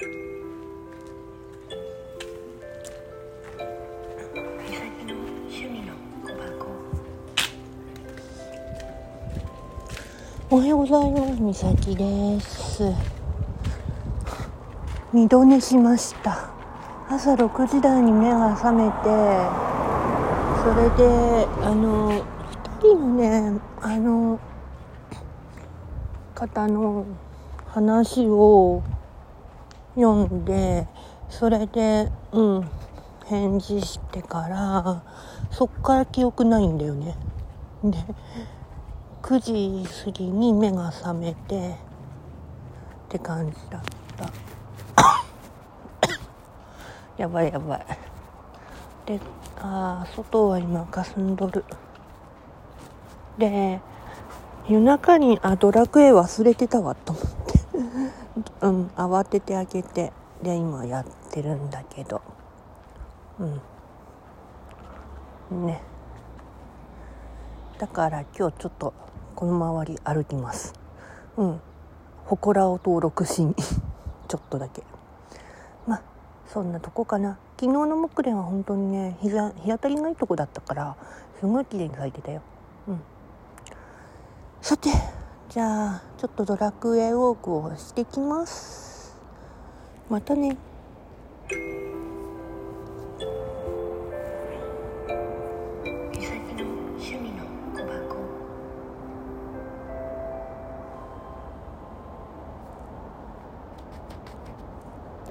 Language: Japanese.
美咲の趣味の小箱おはようございます。みさきです。二度寝しました。朝6時台に目が覚めて、それで、あの、二人のね、あの、方の話を読んで、それで、うん、返事してから、そっから記憶ないんだよね。で、9時過ぎに目が覚めてって感じだった。やばいやばい。であー外は今霞んどるで夜中にあドラクエ忘れてたわと思って。うん慌てて開けて。で今やってるんだけど。うん。ね。だから今日ちょっとこの周り歩きます。うん。祠を登録しに。ちょっとだけ。まあそんなとこかな。昨日の木蓮は本当にね日が日当たりがいいとこだったからすごい綺麗に咲いてたよ。うん。さてじゃあちょっとドラクエウォークをしてきます。またね。